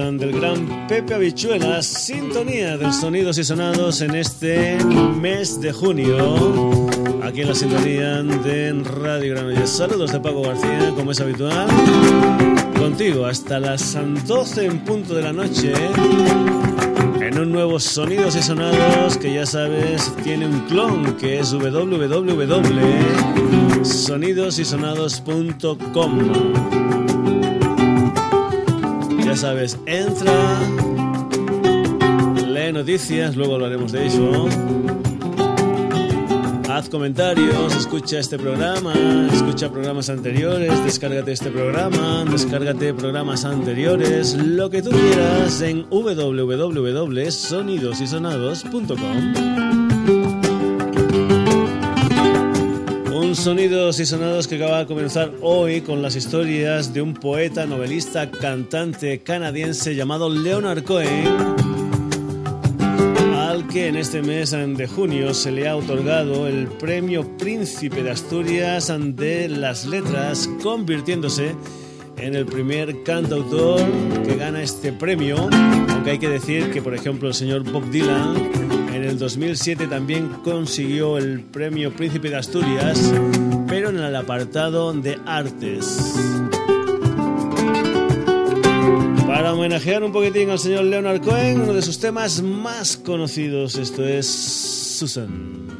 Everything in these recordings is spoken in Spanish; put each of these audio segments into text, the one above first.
gran Pepe Habichuelas, sintonía de sonidos y sonados en este mes de junio. Aquí en la sintonía de Radio Granollers. Saludos de Paco García, como es habitual. Contigo hasta las 12 en punto de la noche. En un nuevo Sonidos y Sonados que ya sabes tiene un clon que es www.sonidosysonados.com. Sabes, entra, lee noticias, luego hablaremos de eso. Haz comentarios, escucha este programa, escucha programas anteriores, descárgate este programa, descárgate programas anteriores, lo que tú quieras en www.sonidosysonados.com. sonidos y sonados que acaba de comenzar hoy con las historias de un poeta, novelista, cantante canadiense llamado Leonard Cohen, al que en este mes de junio se le ha otorgado el premio Príncipe de Asturias de las Letras, convirtiéndose en el primer cantautor que gana este premio, aunque hay que decir que por ejemplo el señor Bob Dylan el 2007 también consiguió el premio Príncipe de Asturias, pero en el apartado de artes. Para homenajear un poquitín al señor Leonard Cohen, uno de sus temas más conocidos, esto es Susan.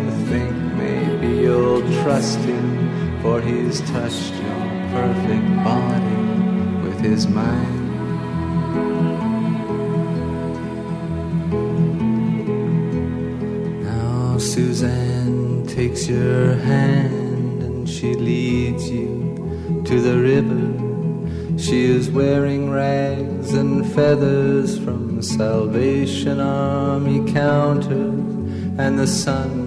you'll trust him, for he's touched your perfect body with his mind. Now Suzanne takes your hand and she leads you to the river she is wearing rags and feathers from Salvation Army counters, and the sun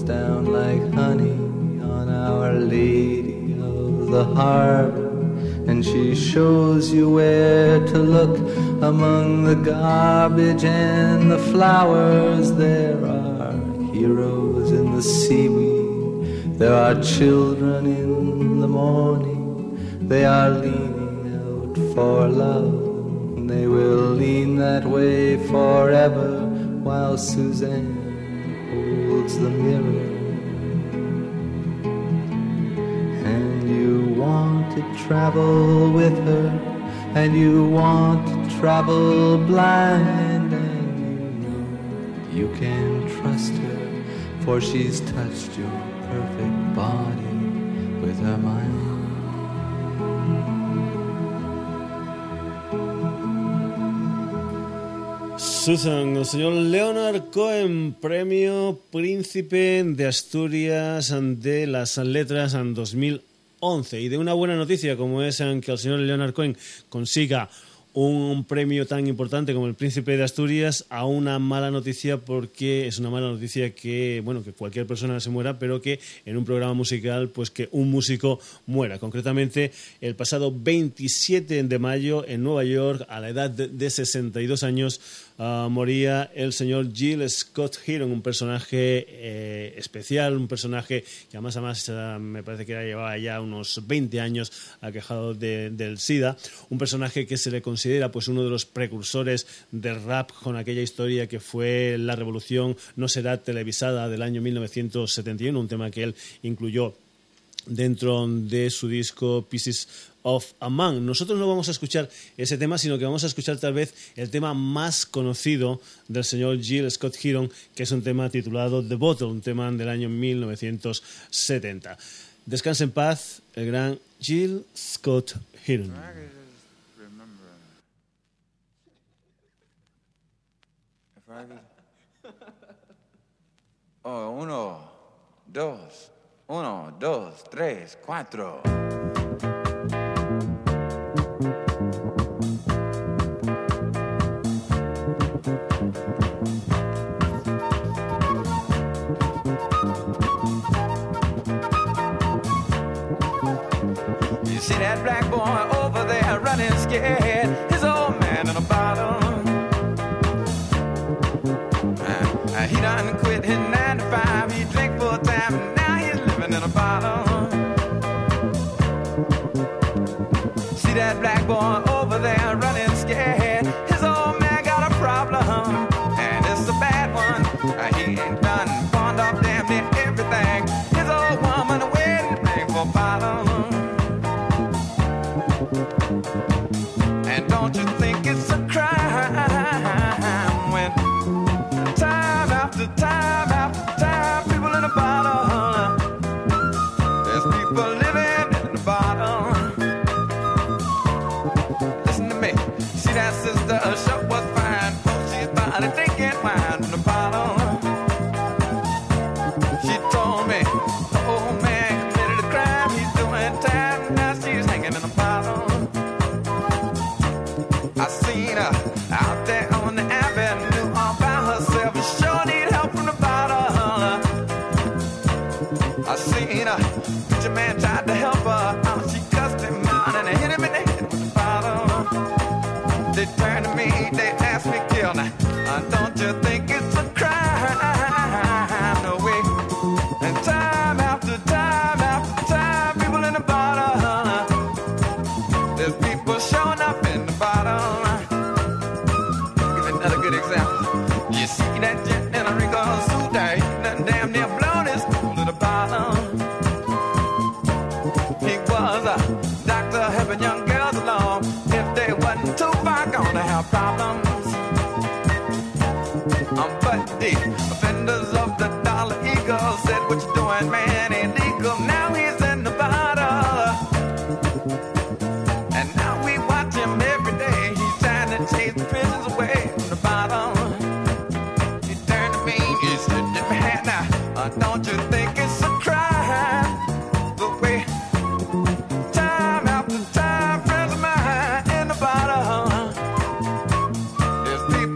down like honey on Our Lady of the Harbor. and she shows you where to look among the garbage and the flowers. There are heroes in the seaweed, there are children in the morning, they are leaning out for love. They will lean that way forever while Suzanne holds the mirror. And you want to travel with her, and you want to travel blind, and you know you can trust her, for she's touched your Susan, el señor Leonard Cohen, premio Príncipe de Asturias de las Letras en 2011. Y de una buena noticia como es que el señor Leonard Cohen consiga un premio tan importante como el Príncipe de Asturias a una mala noticia porque es una mala noticia que bueno que cualquier persona se muera pero que en un programa musical pues que un músico muera concretamente el pasado 27 de mayo en Nueva York a la edad de 62 años Ah, moría el señor Jill Scott Heron, un personaje eh, especial, un personaje que además, además ah, me parece que llevaba ya unos 20 años aquejado del SIDA, un personaje que se le considera pues uno de los precursores del rap con aquella historia que fue La Revolución no será televisada del año 1971, un tema que él incluyó dentro de su disco Pieces of a Man. Nosotros no vamos a escuchar ese tema, sino que vamos a escuchar tal vez el tema más conocido del señor Jill Scott Heron, que es un tema titulado The Bottle, un tema del año 1970. Descanse en paz el gran Jill Scott Heron. Oh, uno, dos, uno, dos, tres, cuatro. One. Uh, he ain't offenders of the Dollar Eagle said, What you doing, man? Ain't legal. Now he's in bottle. And now we watch him every day. He's trying to chase the away from the bottle. He turned to me, he said, "Give me hand now. Uh, don't you think it's a crime? The way time after time, friends of mine in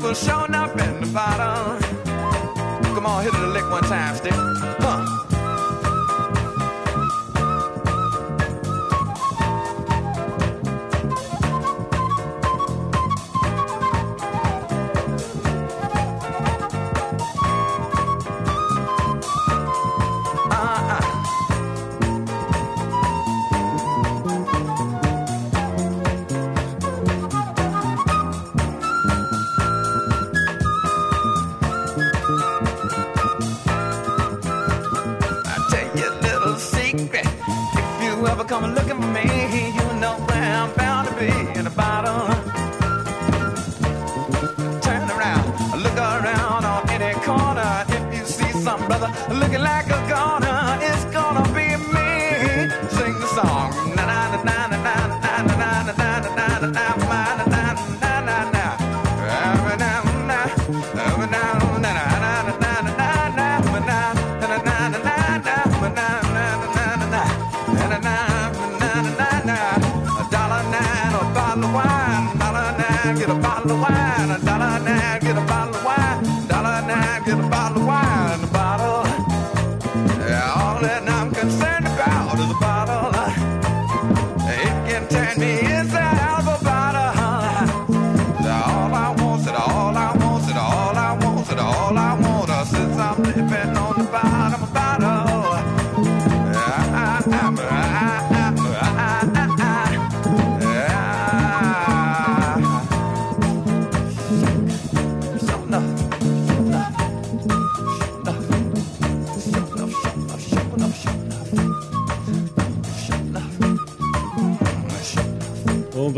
people showing up in the one time, stick.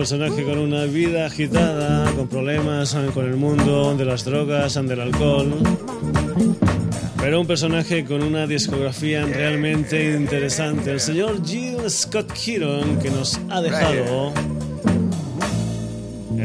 Personaje con una vida agitada, con problemas con el mundo de las drogas, del alcohol. Pero un personaje con una discografía realmente interesante. El señor Jill Scott Heron, que nos ha dejado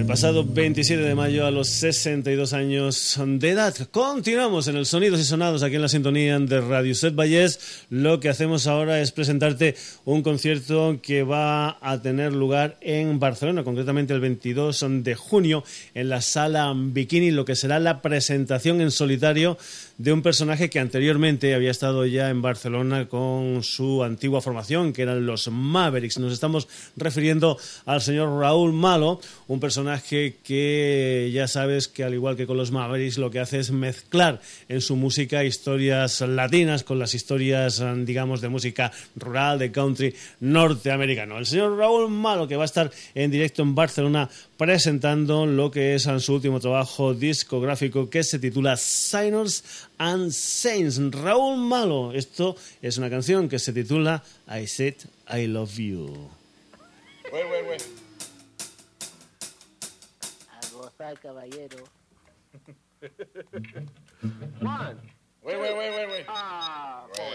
el pasado 27 de mayo a los 62 años de edad. Continuamos en el Sonidos y Sonados aquí en la sintonía de Radio Set Vallés. Lo que hacemos ahora es presentarte un concierto que va a tener lugar en Barcelona, concretamente el 22 de junio en la sala Bikini, lo que será la presentación en solitario de un personaje que anteriormente había estado ya en Barcelona con su antigua formación, que eran los Mavericks. Nos estamos refiriendo al señor Raúl Malo, un personaje que ya sabes que al igual que con los Mavericks lo que hace es mezclar en su música historias latinas con las historias, digamos, de música rural, de country norteamericano. El señor Raúl Malo que va a estar en directo en Barcelona presentando lo que es su último trabajo discográfico que se titula Signers and Saints. Raúl Malo, esto es una canción que se titula I Said I Love You. Wait, wait, wait. A gozar, caballero. One. Wait, wait, wait, wait, wait. Ah, Bueno,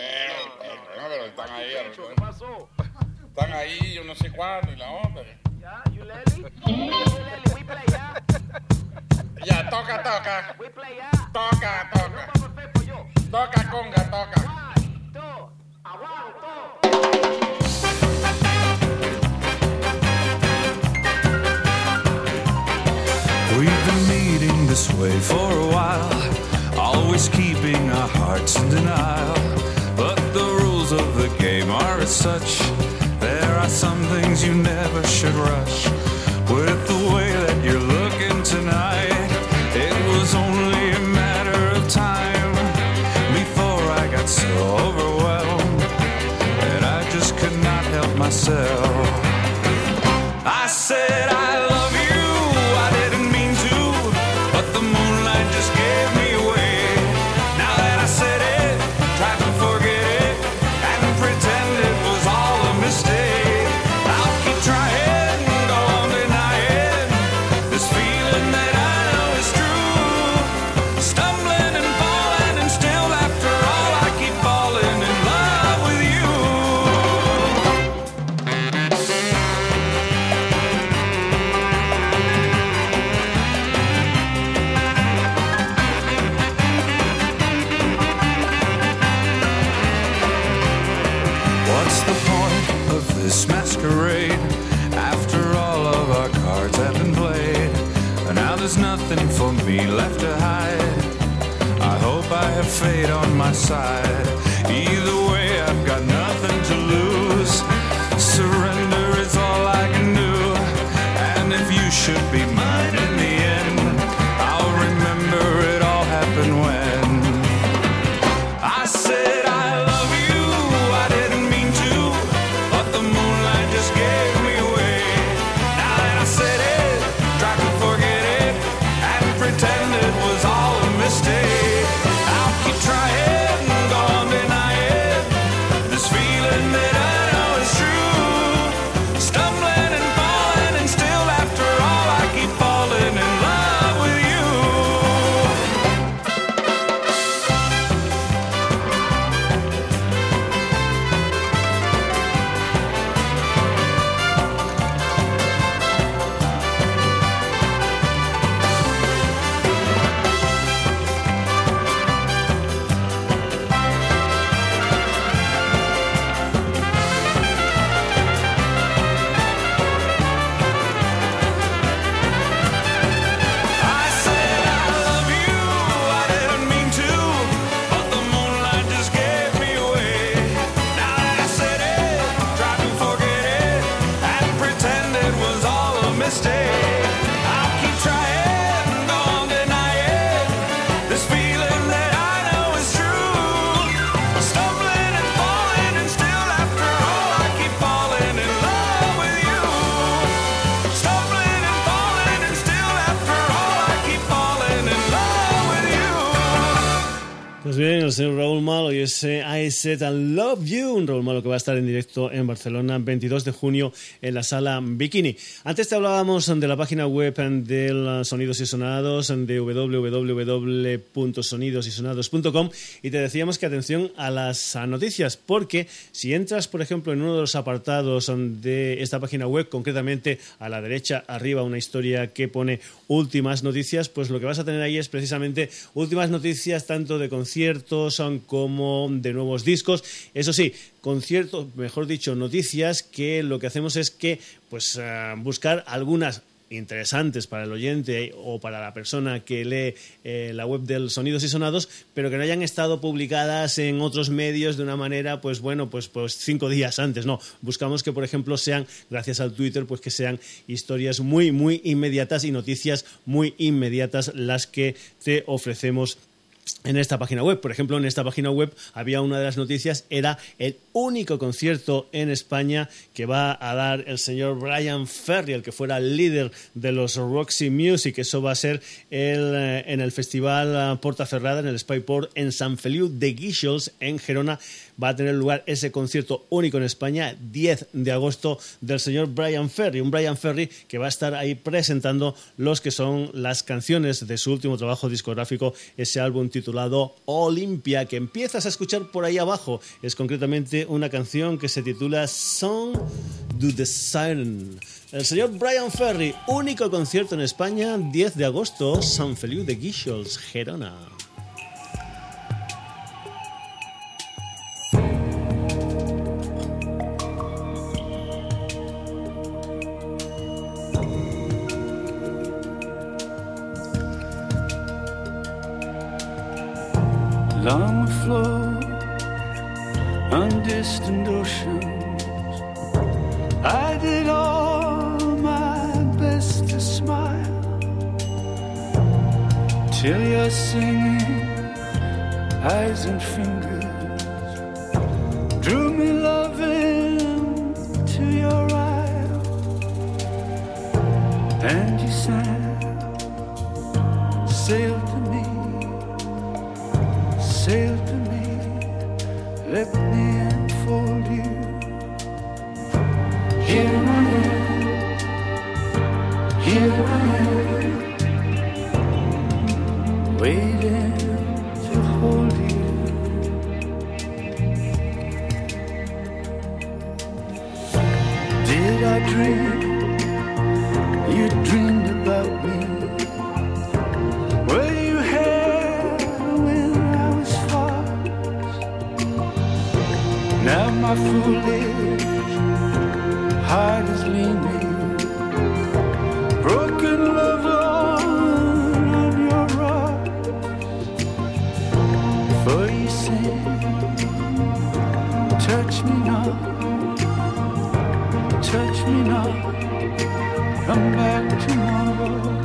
bueno, pero están ahí. ¿Qué pasó? Están ahí, yo no sé cuándo y la onda. Ya, you Lely? We play ya. Ya, toca, toca. We play ya. Toca, toca. Vamos a hacer yo. Toca, conga, toca. One, two, aguanto. We've been meeting this way for a while, always keeping our hearts in denial. But the rules of the game are as such. There are some things you never should rush. With the way my side. Either way, I've got nothing to lose. Surrender is all I can do, and if you should be I Said I Love You, un Malo que va a estar en directo en Barcelona 22 de junio en la sala Bikini. Antes te hablábamos de la página web del Sonidos y Sonados, de www.sonidosysonados.com y te decíamos que atención a las noticias, porque si entras, por ejemplo, en uno de los apartados de esta página web, concretamente a la derecha arriba una historia que pone últimas noticias, pues lo que vas a tener ahí es precisamente últimas noticias tanto de conciertos como de nuevos discos. Eso sí, conciertos, mejor dicho, noticias que lo que hacemos es que pues eh, buscar algunas interesantes para el oyente o para la persona que lee eh, la web del Sonidos y Sonados, pero que no hayan estado publicadas en otros medios de una manera, pues bueno, pues, pues cinco días antes. No, buscamos que, por ejemplo, sean, gracias al Twitter, pues que sean historias muy, muy inmediatas y noticias muy inmediatas las que te ofrecemos en esta página web. Por ejemplo, en esta página web había una de las noticias, era el único concierto en España que va a dar el señor Brian Ferry, el que fuera líder de los Roxy Music. Eso va a ser el, eh, en el Festival eh, Porta Ferrada, en el Spyport, en San Feliu de Guíxols, en Gerona. Va a tener lugar ese concierto único en España, 10 de agosto, del señor Brian Ferry. Un Brian Ferry que va a estar ahí presentando los que son las canciones de su último trabajo discográfico, ese álbum titulado Olimpia, que empiezas a escuchar por ahí abajo. Es concretamente una canción que se titula Song do the Siren. El señor Brian Ferry, único concierto en España, 10 de agosto, San Feliu de Guíxols, Gerona. Singing, eyes and am I foolish? Heart is leaning, broken love on, your rock. For you say, touch me not, touch me not, come back tomorrow.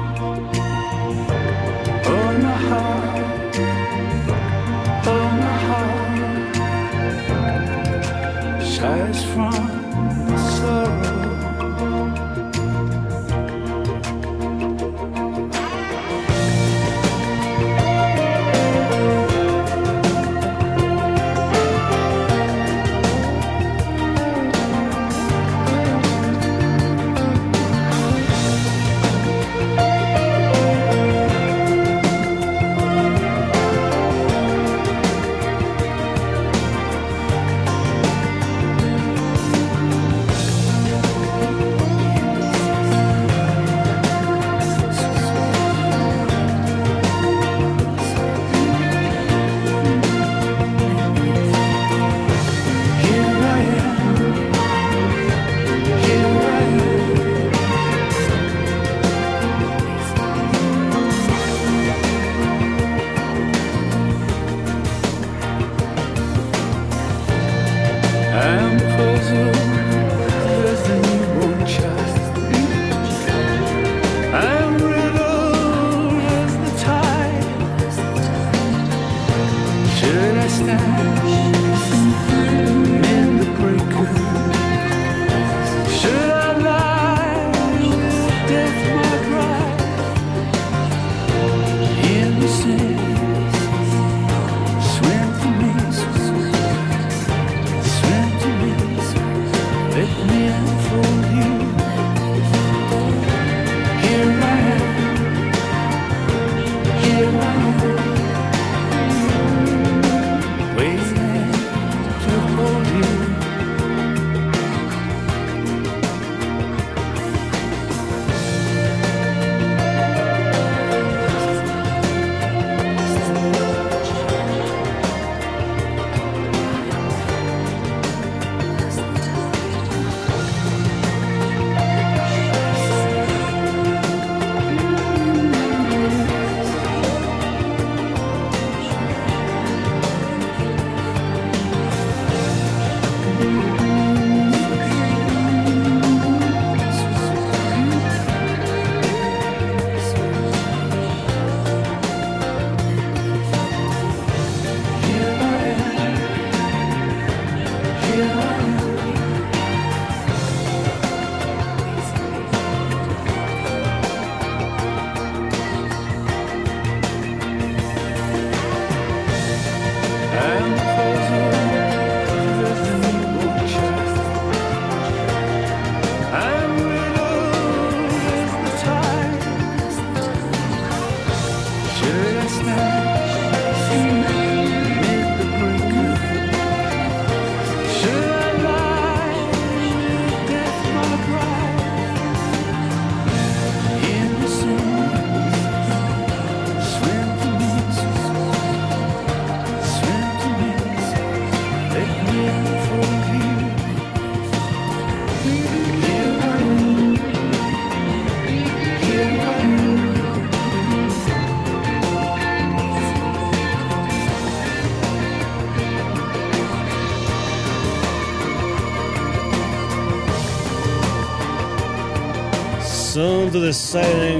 Son to the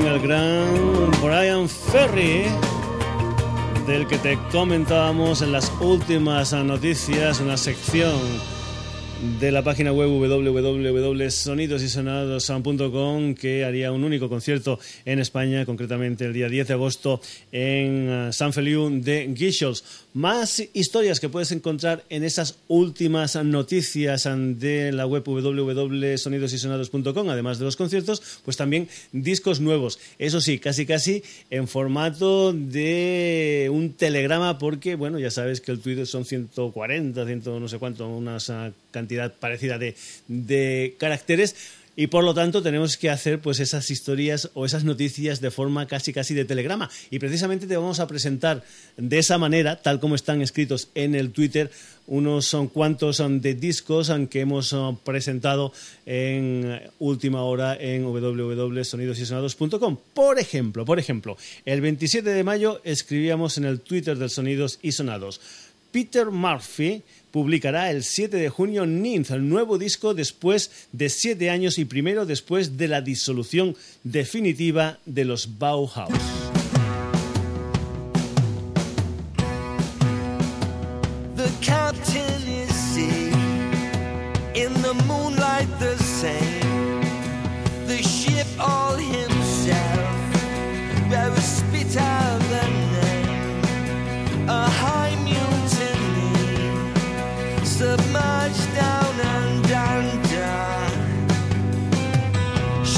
el gran Brian Ferry, del que te comentábamos en las últimas noticias, una sección de la página web www.sonidosysonados.com que haría un único concierto en España, concretamente el día 10 de agosto en eh, San Feliu de Guixols. Más historias que puedes encontrar en esas últimas noticias de la web www.sonidosysonados.com, además de los conciertos, pues también discos nuevos. Eso sí, casi casi en formato de un telegrama porque, bueno, ya sabes que el Twitter son 140, 100 no sé cuánto, unas ah, parecida de, caracteres y por lo tanto tenemos que hacer pues esas historias o esas noticias de forma casi casi de telegrama y precisamente te vamos a presentar de esa manera tal como están escritos en el Twitter unos son cuantos son de discos que hemos uh, presentado en última hora en www.sonidosysonados.com. Por ejemplo, por ejemplo, el 27 de mayo escribíamos en el Twitter del Sonidos y Sonados. Peter Murphy publicará el 7 de junio Ninth, el nuevo disco después de siete años y primero después de la disolución definitiva de los Bauhaus.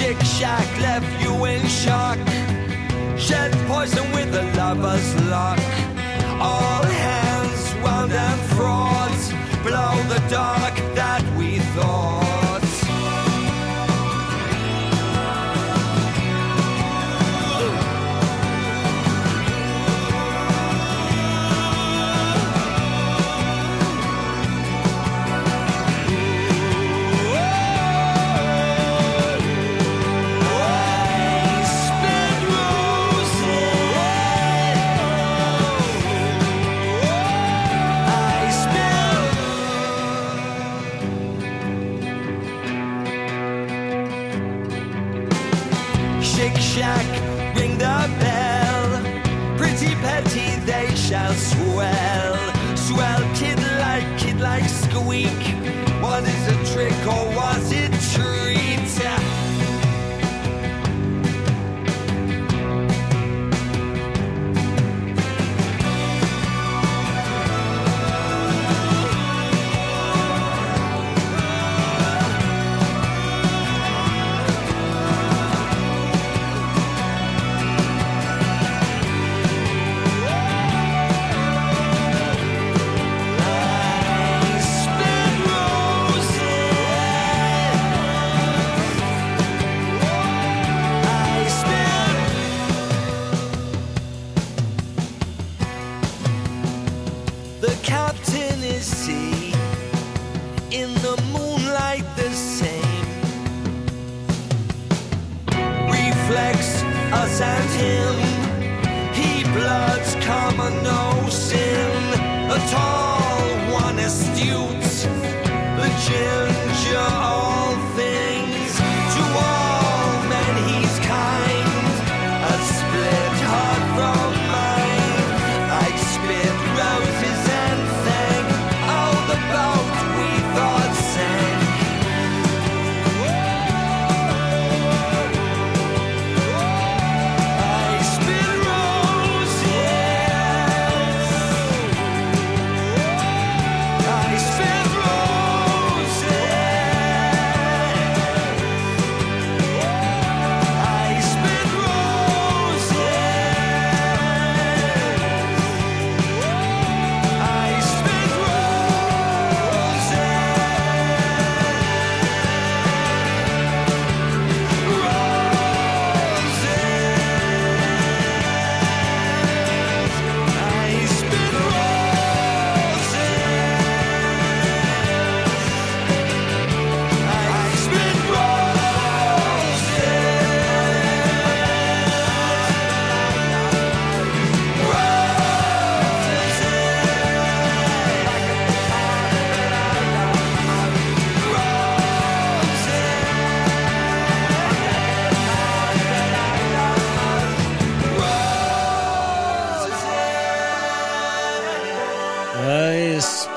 Shake Shack left you in shock. Shed poison with a lover's luck. All hands wound and frauds below the dark that we thought. No sin. A tall one astute the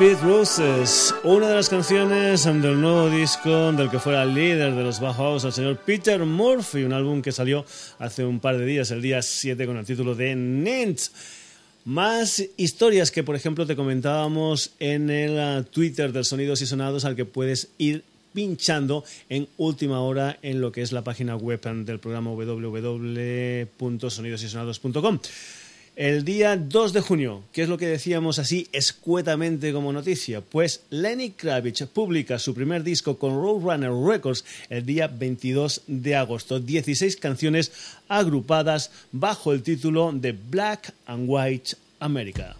Pete Roses, una de las canciones del nuevo disco del que fuera líder de los Bauhaus, el señor Peter Murphy, un álbum que salió hace un par de días, el día 7, con el título de Nint. Más historias que, por ejemplo, te comentábamos en el uh, Twitter del Sonidos y Sonados, al que puedes ir pinchando en última hora en lo que es la página web del programa www.sonidosysonados.com. El día 2 de junio, ¿qué es lo que decíamos así escuetamente como noticia? Pues Lenny Kravitz publica su primer disco con Roadrunner Records el día 22 de agosto. 16 canciones agrupadas bajo el título de Black and White America.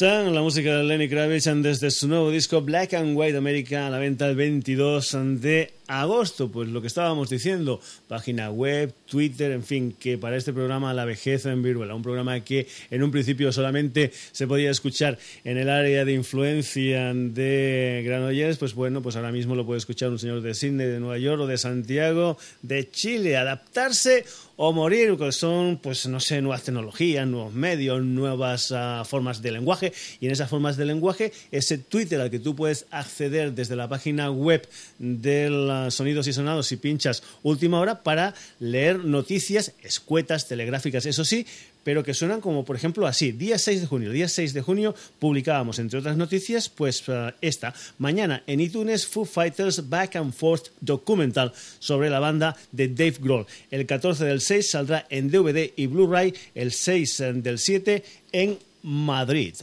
La música de Lenny Kravitz desde su nuevo disco Black and White America a la venta el 22 de agosto. Pues lo que estábamos diciendo, página web, Twitter, en fin, que para este programa La vejez en Viruela, un programa que en un principio solamente se podía escuchar en el área de influencia de Granollers, pues bueno, pues ahora mismo lo puede escuchar un señor de Sydney, de Nueva York o de Santiago, de Chile. Adaptarse o morir, que son, pues no sé, nuevas tecnologías, nuevos medios, nuevas uh, formas de lenguaje. Y en esas formas de lenguaje, ese Twitter al que tú puedes acceder desde la página web del Sonidos y Sonados y pinchas última hora para leer noticias escuetas, telegráficas, eso sí, pero que suenan como por ejemplo así. Día 6 de junio, día 6 de junio publicábamos entre otras noticias pues uh, esta. Mañana en iTunes Foo Fighters Back and Forth Documental sobre la banda de Dave Grohl. El 14 del 6 saldrá en DVD y Blu-ray, el 6 eh, del 7 en Madrid.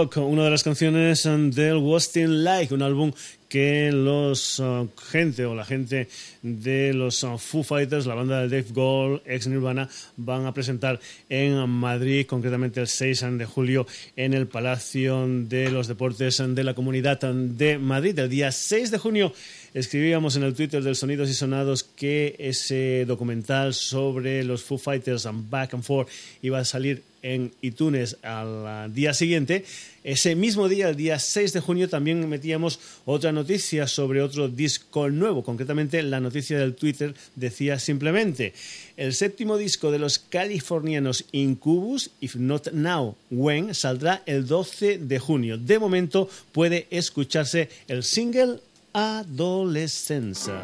Una de las canciones um, del Wasting Like, un álbum que los uh, gente o la gente de los uh, Foo Fighters, la banda de Dave Grohl, ex Nirvana, van a presentar en Madrid, concretamente el 6 de julio en el Palacio de los Deportes de la Comunidad de Madrid. El día 6 de junio escribíamos en el Twitter del Sonidos y Sonados que ese documental sobre los Foo Fighters and Back and Forth iba a salir en iTunes al uh, día siguiente. Ese mismo día, el día 6 de junio, también metíamos otra noticia sobre otro disco nuevo. Concretamente, la noticia del Twitter decía simplemente el séptimo disco de los californianos Incubus, If Not Now, When, saldrá el 12 de junio. De momento puede escucharse el single Adolescencia.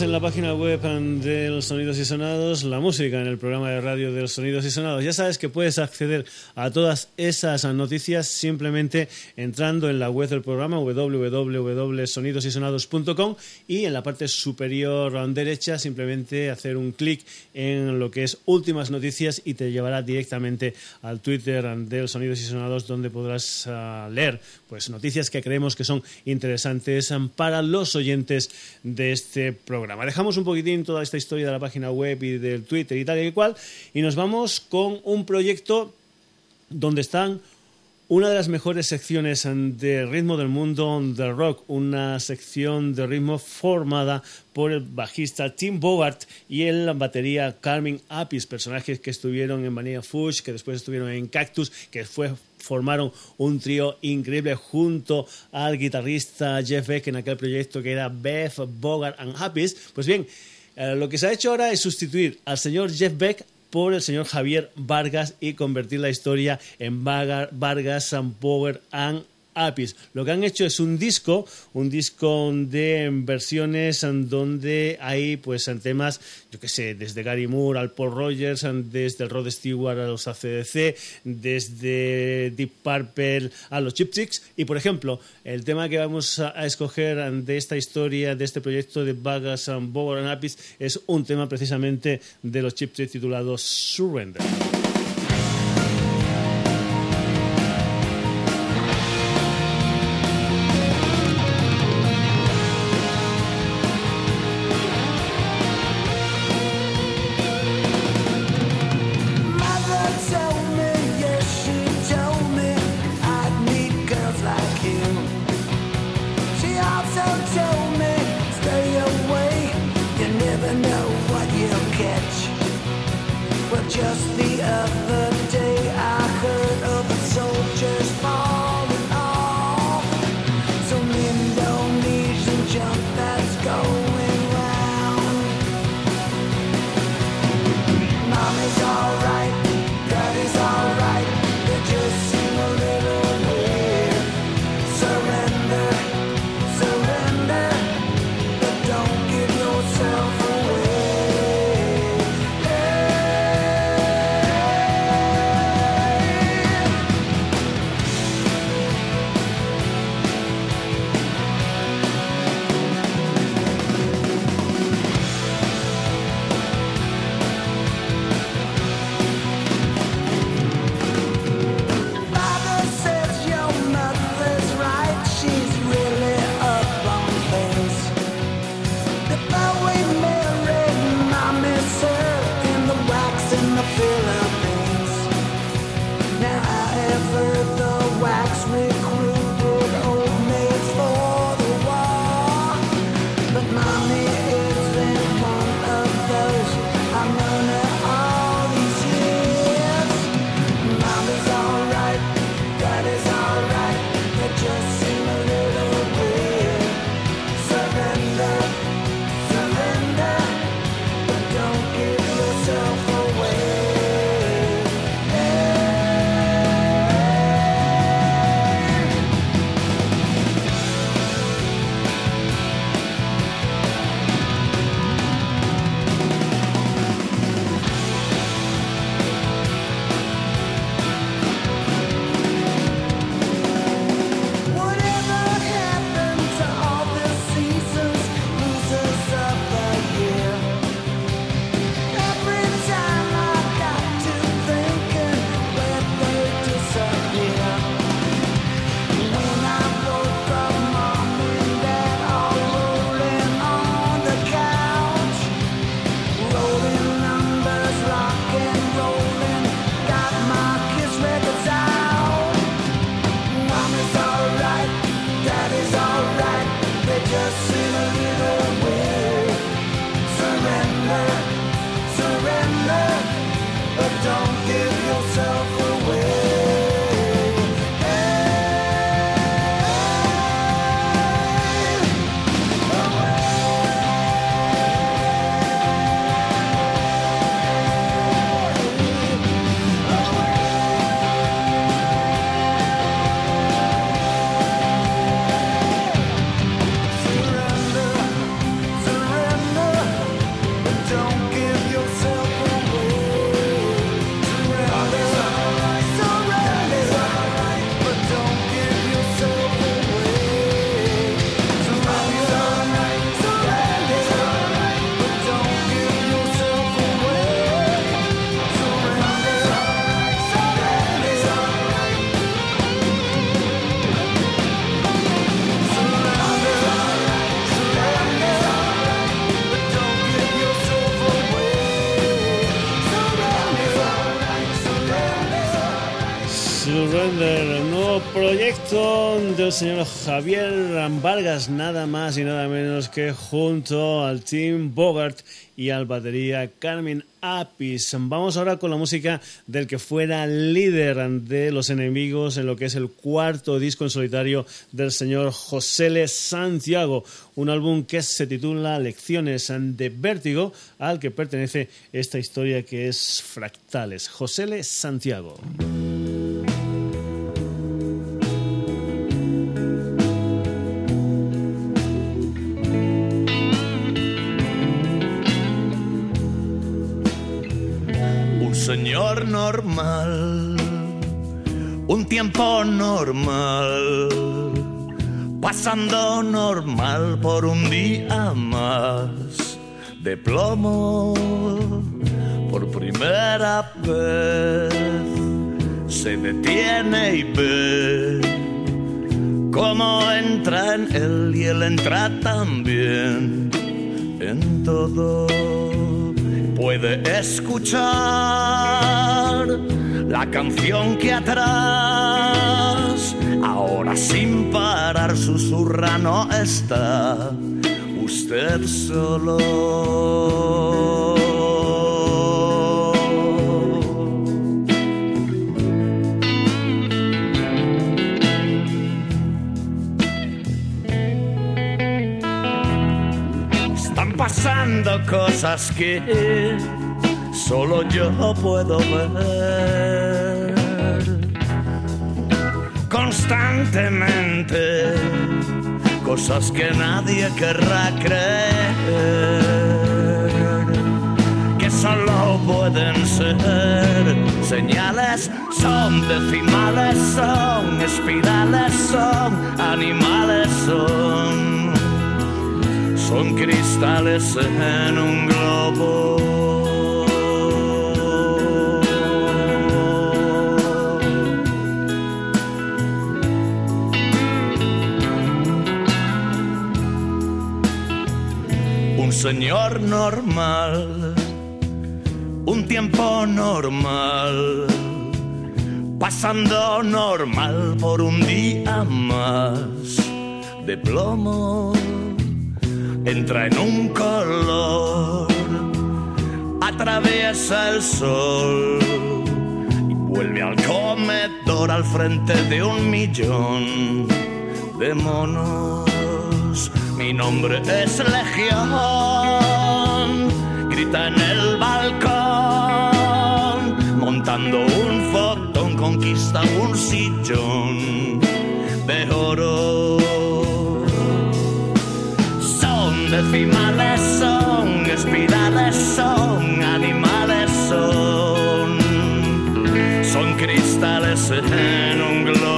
En la página web de los Sonidos y Sonados, la música en el programa de radio de los Sonidos y Sonados. Ya sabes que puedes acceder a todas esas noticias simplemente entrando en la web del programa www.sonidosysonados.com y en la parte superior derecha simplemente hacer un clic en lo que es últimas noticias y te llevará directamente al Twitter del Sonidos y Sonados donde podrás ah, leer pues noticias que creemos que son interesantes para los oyentes de este programa. Dejamos un poquitín toda esta historia de la página web y del Twitter y tal y cual y nos vamos con un proyecto donde están una de las mejores secciones de ritmo del mundo de rock, una sección de ritmo formada por el bajista Tim Bogart y el batería Carmen Apis, personajes que estuvieron en Vanilla Fush, que después estuvieron en Cactus, que fue formaron un trío increíble junto al guitarrista Jeff Beck en aquel proyecto que era Beth Bogart and Apis. Pues bien, Eh, lo que se ha hecho ahora es sustituir al señor Jeff Beck por el señor Javier Vargas y convertir la historia en Vargas and Power and Apis. Lo que han hecho es un disco, un disco de versiones en donde hay pues temas, yo qué sé, desde Gary Moore al Paul Rogers, desde el Rod Stewart a los ACDC, desde Deep Purple a los Chip Tricks y por ejemplo, el tema que vamos a, escoger de esta historia, de este proyecto de Vagas and Bower and Apis es un tema precisamente de los Chip Tricks titulado Surrender. Nuevo proyecto del señor Javier Vargas, nada más y nada menos que junto al Team Bogart y al batería Carmen Apis. Vamos ahora con la música del que fuera líder de los enemigos en lo que es el cuarto disco en solitario del señor José Le Santiago, un álbum que se titula Lecciones de Vértigo, al que pertenece esta historia que es Fractales. José Le Santiago. Señor normal, un tiempo normal, pasando normal por un día más de plomo. Por primera vez se detiene y ve cómo entra en él y él entra también en todo puede escuchar la canción que atrás, ahora sin parar susurra no está usted solo. Pasando cosas que solo yo puedo ver. Constantemente, cosas que nadie querrá creer. Que solo pueden ser señales, son decimales, son espirales, son animales, son son cristales en un globo. Un señor normal, un tiempo normal, pasando normal por un día más de plomo entra en un color, atraviesa el sol y vuelve al comedor al frente de un millón de monos. Mi nombre es Legión, grita en el balcón, montando un fotón, conquista un sillón de oro decimales son, espirales son, animales son, son cristales en un globo.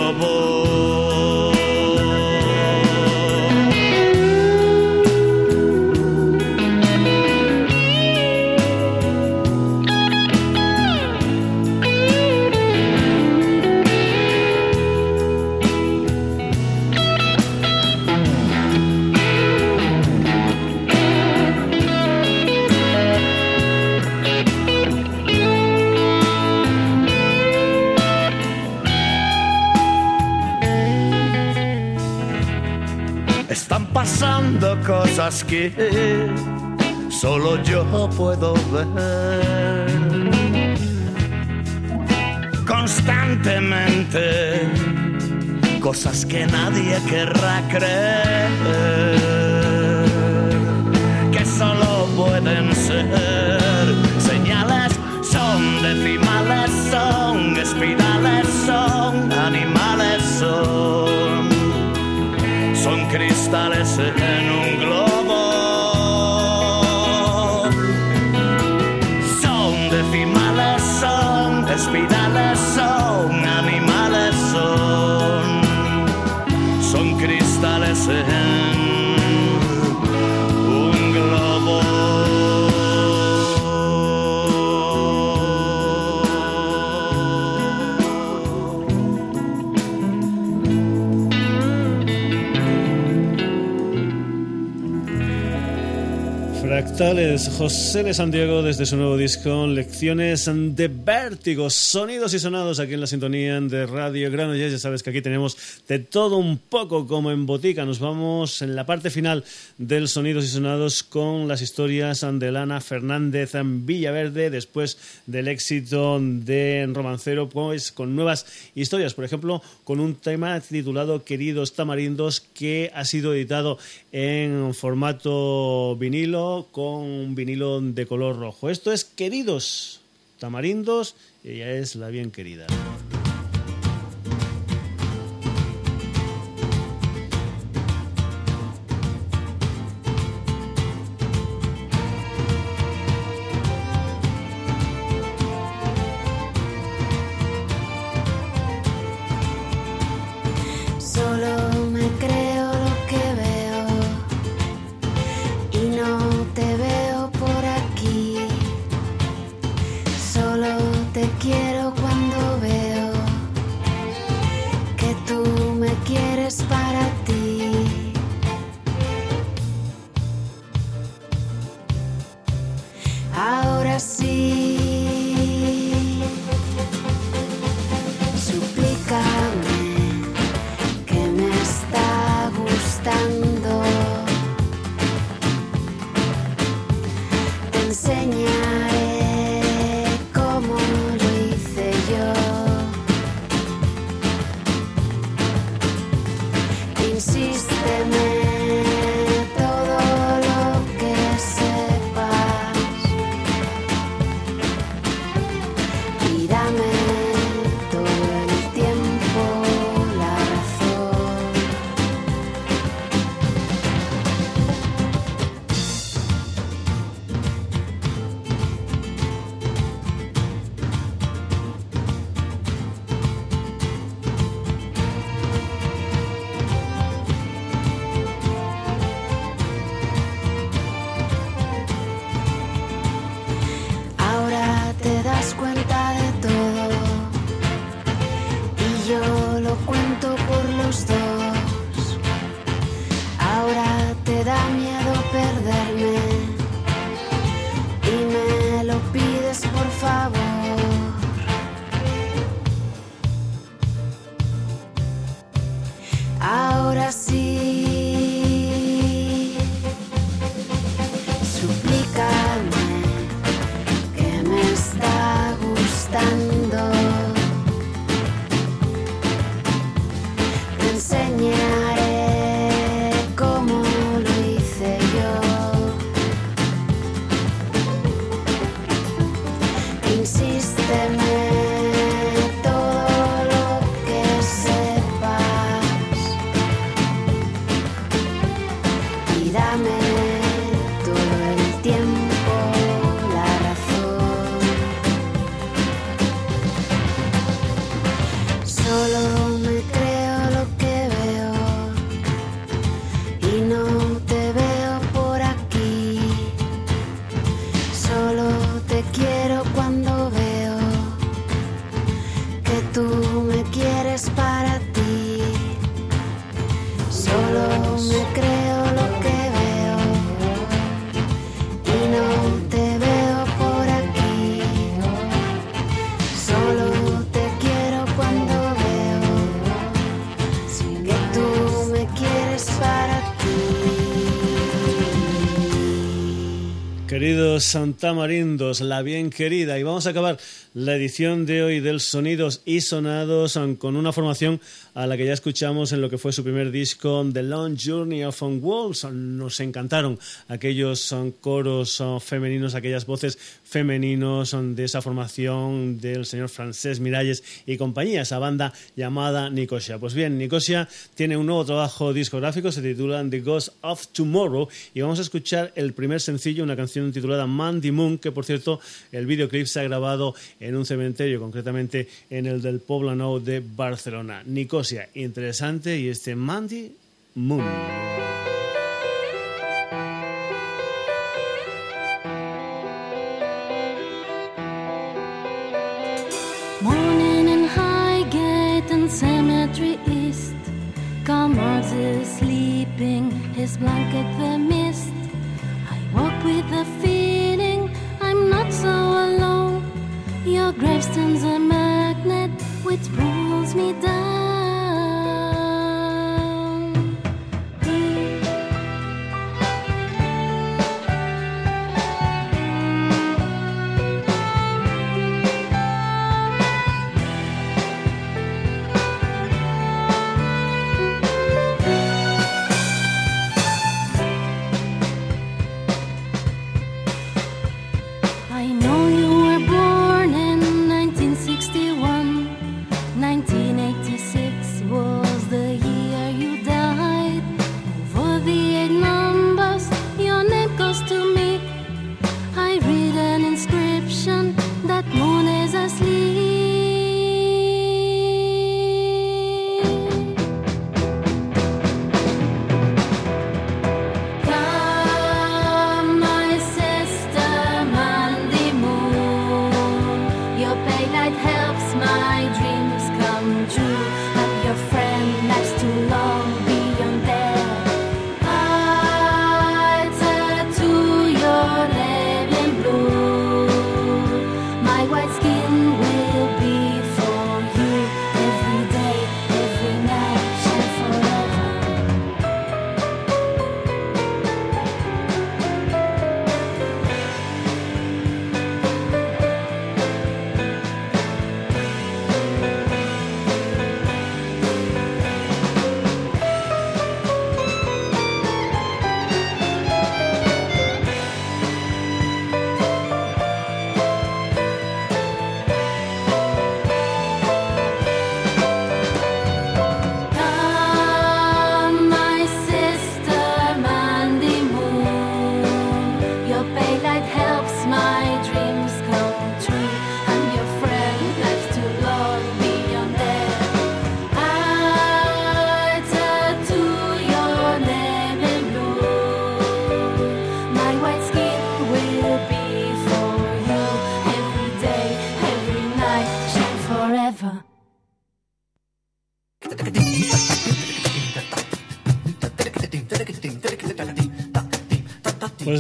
Pasando cosas que solo yo puedo ver. Constantemente, cosas que nadie querrá creer, que solo pueden ser señales, son decimales, son espirales, son animales, cristales en un globo. Fractales, José de Santiago desde su nuevo disco Lecciones de Vértigo, sonidos y sonados aquí en la sintonía de Radio Granollers. Ya sabes que aquí tenemos de todo un poco como en botica. Nos vamos en la parte final del Sonidos y Sonados con las historias de Lana Fernández en Villaverde después del éxito de Romancero, pues con nuevas historias. Por ejemplo, con un tema titulado Queridos Tamarindos que ha sido editado en formato vinilo con un vinilo de color rojo. Esto es Queridos Tamarindos y ella es la bien querida. Santa Marindos, la bien querida. Y vamos a acabar la edición de hoy del Sonidos y Sonados con una formación a la que ya escuchamos en lo que fue su primer disco, The Long Journey of On Walls. Nos encantaron aquellos coros femeninos, aquellas voces femeninos de esa formación del señor Francés Miralles y compañía, esa banda llamada Nicosia. Pues bien, Nicosia tiene un nuevo trabajo discográfico, se titula The Ghost of Tomorrow y vamos a escuchar el primer sencillo, una canción titulada Mandy Moon, que por cierto el videoclip se ha grabado en un cementerio, concretamente en el del Poblano de Barcelona. Nicosia, interesante y este Mandy Moon. cemetery east. Comrades is sleeping, his blanket the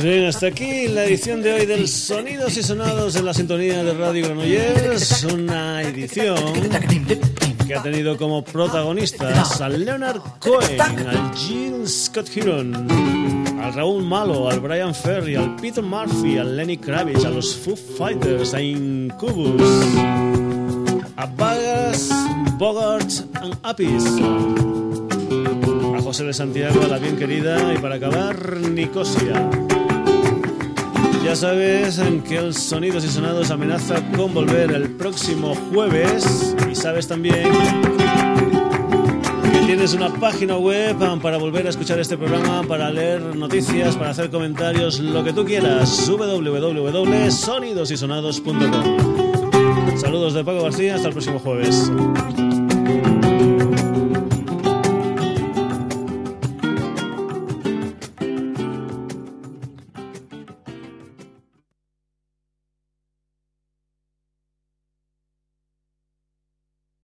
Pues bien, hasta aquí la edición de hoy del Sonidos y Sonados en la sintonía de Radio Granollers. Una edición que ha tenido como protagonistas al Leonard Cohen, al Gene Scott Heron, al Raúl Malo, al Brian Ferry, al Peter Murphy, al Lenny Kravitz, a los Foo Fighters, a Incubus, a Bagas, Bogart and Apis. A José de Santiago, a la bien querida, y para acabar, Nicosia. Ya sabes que el Sonidos y Sonados amenaza con volver el próximo jueves y sabes también que tienes una página web para volver a escuchar este programa, para leer noticias, para hacer comentarios, lo que tú quieras, www.sonidosysonados.com. Saludos de Paco García, hasta el próximo jueves.